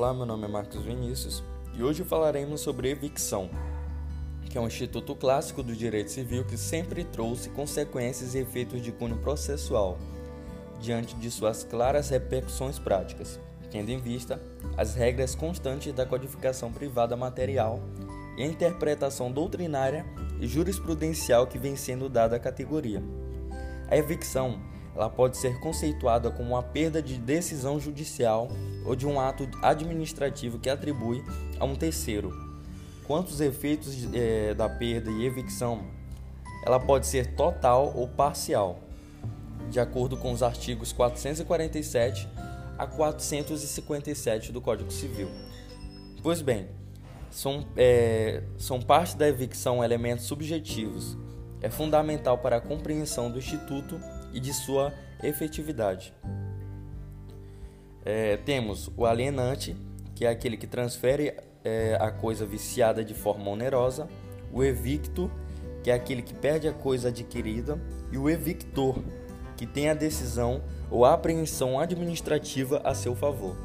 Olá, meu nome é Marcos Vinícius e hoje falaremos sobre evicção, que é um instituto clássico do direito civil que sempre trouxe consequências e efeitos de cunho processual, diante de suas claras repercussões práticas, tendo em vista as regras constantes da codificação privada material e a interpretação doutrinária e jurisprudencial que vem sendo dada à categoria. A evicção ela pode ser conceituada como uma perda de decisão judicial ou de um ato administrativo que atribui a um terceiro. Quanto aos efeitos é, da perda e evicção, ela pode ser total ou parcial, de acordo com os artigos 447 a 457 do Código Civil. Pois bem, são, é, são parte da evicção elementos subjetivos. É fundamental para a compreensão do Instituto e de sua efetividade. É, temos o alienante, que é aquele que transfere é, a coisa viciada de forma onerosa, o evicto, que é aquele que perde a coisa adquirida, e o evictor, que tem a decisão ou a apreensão administrativa a seu favor.